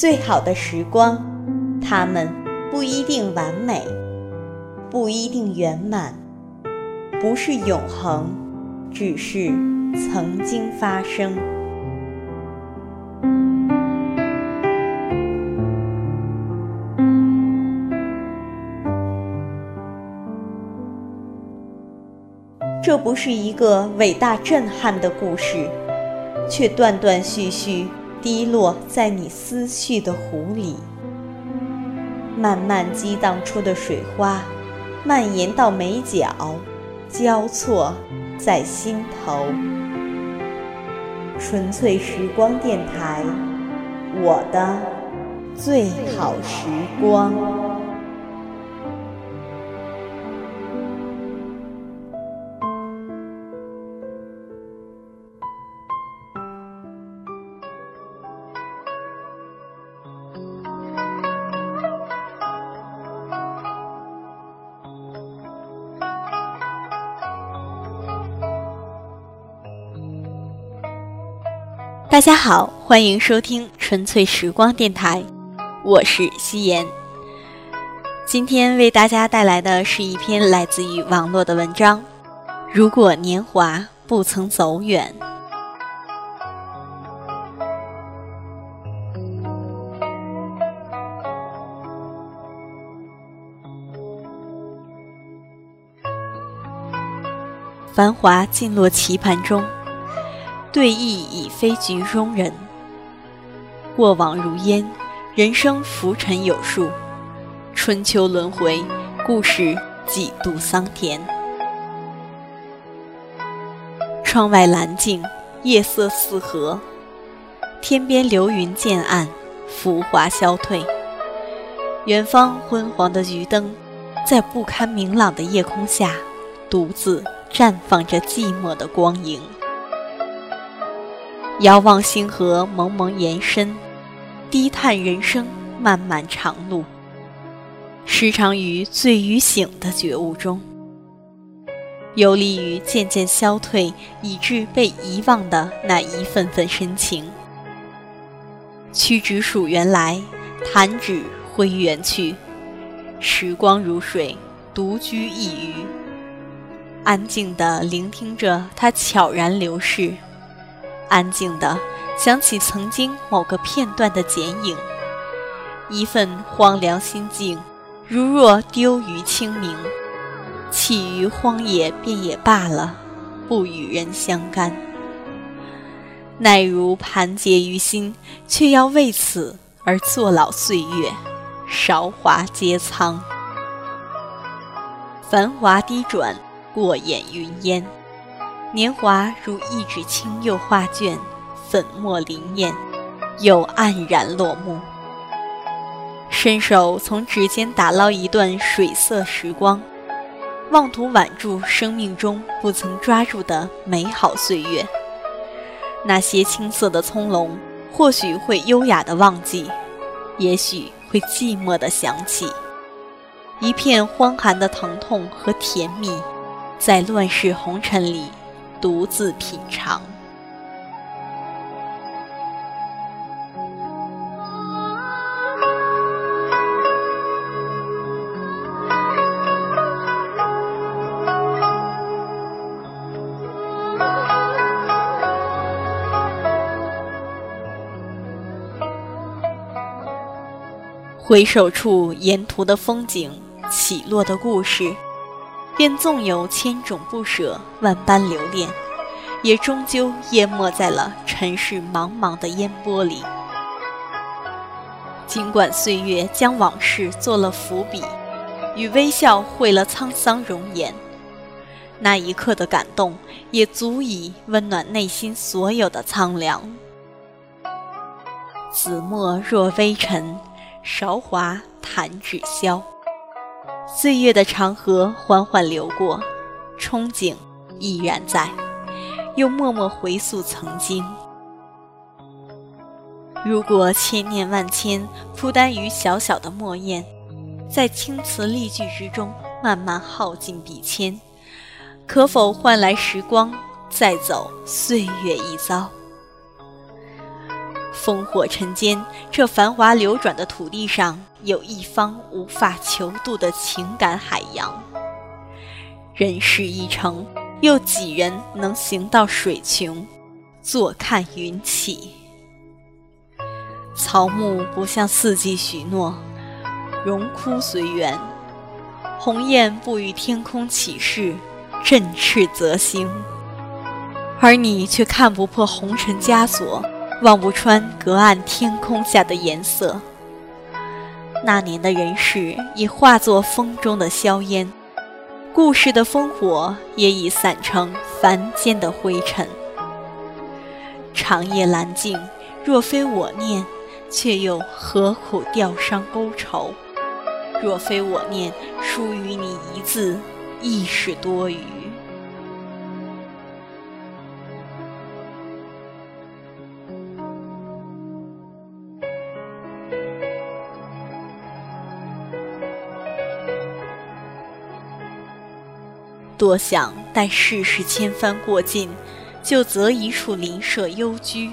最好的时光，它们不一定完美，不一定圆满，不是永恒，只是曾经发生。这不是一个伟大震撼的故事，却断断续续滴落在你思绪的湖里，慢慢激荡出的水花，蔓延到眉角，交错在心头。纯粹时光电台，我的最好时光。大家好，欢迎收听纯粹时光电台，我是夕颜。今天为大家带来的是一篇来自于网络的文章。如果年华不曾走远，繁华尽落棋盘中。对弈已非局中人，过往如烟，人生浮沉有数，春秋轮回，故事几度桑田。窗外蓝静，夜色四合，天边流云渐暗，浮华消退。远方昏黄的渔灯，在不堪明朗的夜空下，独自绽放着寂寞的光影。遥望星河蒙蒙延伸，低叹人生漫漫长路。时常于醉与醒的觉悟中，游离于渐渐消退以致被遗忘的那一份份深情。屈指数原来，弹指挥远去。时光如水，独居一隅，安静地聆听着它悄然流逝。安静地想起曾经某个片段的剪影，一份荒凉心境，如若丢于清明，弃于荒野便也罢了，不与人相干。奈如盘结于心，却要为此而坐老岁月，韶华皆苍。繁华低转，过眼云烟。年华如一纸青釉画卷，粉墨灵验，又黯然落幕。伸手从指尖打捞一段水色时光，妄图挽住生命中不曾抓住的美好岁月。那些青涩的葱茏，或许会优雅的忘记，也许会寂寞的想起。一片荒寒的疼痛和甜蜜，在乱世红尘里。独自品尝，回首处，沿途的风景，起落的故事。便纵有千种不舍，万般留恋，也终究淹没在了尘世茫茫的烟波里。尽管岁月将往事做了伏笔，与微笑绘了沧桑容颜，那一刻的感动，也足以温暖内心所有的苍凉。紫墨若微尘，韶华弹指消。岁月的长河缓缓流过，憧憬依然在，又默默回溯曾经。如果千念万千铺单于小小的墨砚，在青词丽句之中慢慢耗尽笔签，可否换来时光再走岁月一遭？烽火尘间，这繁华流转的土地上，有一方无法求渡的情感海洋。人世一程，又几人能行到水穷，坐看云起？草木不向四季许诺，荣枯随缘；鸿雁不与天空起誓，振翅则兴。而你却看不破红尘枷锁。望不穿隔岸天空下的颜色。那年的人世已化作风中的硝烟，故事的烽火也已散成凡间的灰尘。长夜阑静，若非我念，却又何苦吊伤勾愁？若非我念，输于你一字，亦是多余。多想待世事千帆过尽，就择一处林舍幽居，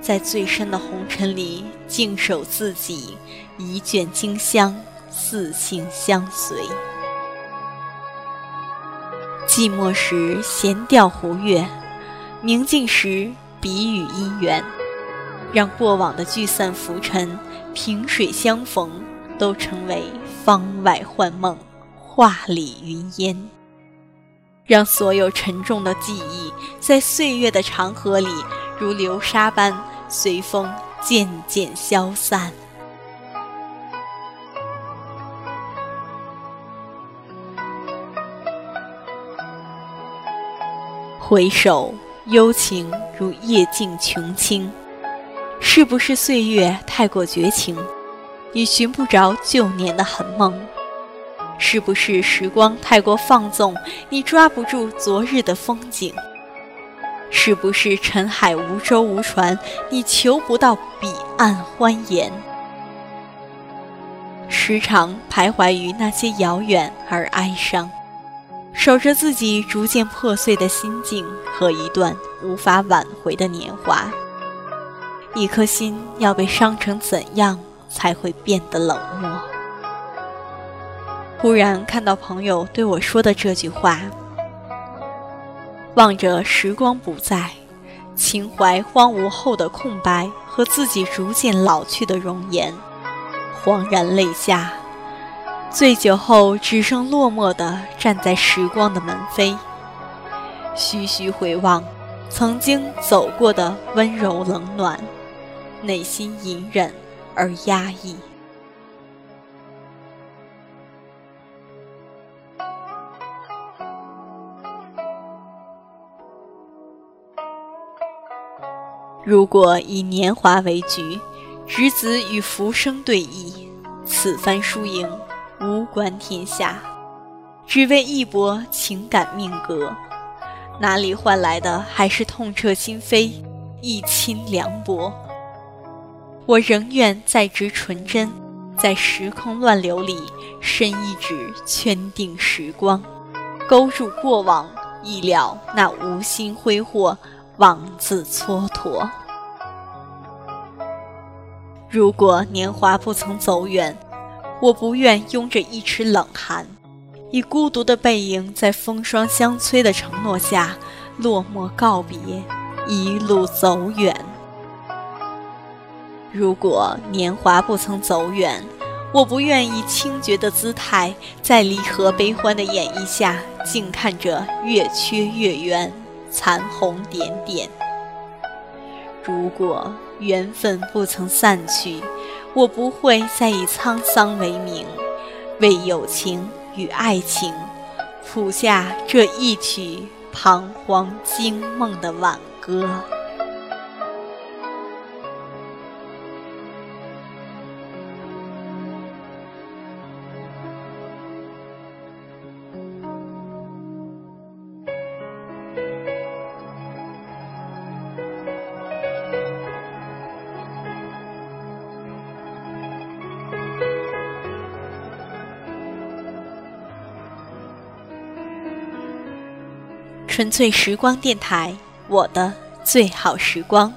在最深的红尘里静守自己，一卷经香，四性相随。寂寞时闲钓湖月，宁静时笔语姻缘，让过往的聚散浮沉、萍水相逢，都成为方外幻梦、画里云烟。让所有沉重的记忆，在岁月的长河里，如流沙般随风渐渐消散。回首，幽情如夜静琼清。是不是岁月太过绝情，已寻不着旧年的痕梦？是不是时光太过放纵，你抓不住昨日的风景？是不是尘海无舟无船，你求不到彼岸欢颜？时常徘徊于那些遥远而哀伤，守着自己逐渐破碎的心境和一段无法挽回的年华。一颗心要被伤成怎样，才会变得冷漠？忽然看到朋友对我说的这句话，望着时光不再，情怀荒芜后的空白和自己逐渐老去的容颜，恍然泪下。醉酒后，只剩落寞的站在时光的门扉，徐徐回望曾经走过的温柔冷暖，内心隐忍而压抑。如果以年华为局，执子与浮生对弈，此番输赢无关天下，只为一搏情感命格，哪里换来的还是痛彻心扉，一亲凉薄？我仍愿在执纯真，在时空乱流里伸一指圈定时光，勾住过往，一了那无心挥霍。妄自蹉跎。如果年华不曾走远，我不愿拥着一池冷寒，以孤独的背影，在风霜相催的承诺下，落寞告别，一路走远。如果年华不曾走远，我不愿以清绝的姿态，在离合悲欢的演绎下，静看着月缺月圆。残红点点。如果缘分不曾散去，我不会再以沧桑为名，为友情与爱情谱下这一曲彷徨惊梦的挽歌。纯粹时光电台，我的最好时光。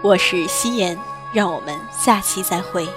我是夕颜，让我们下期再会。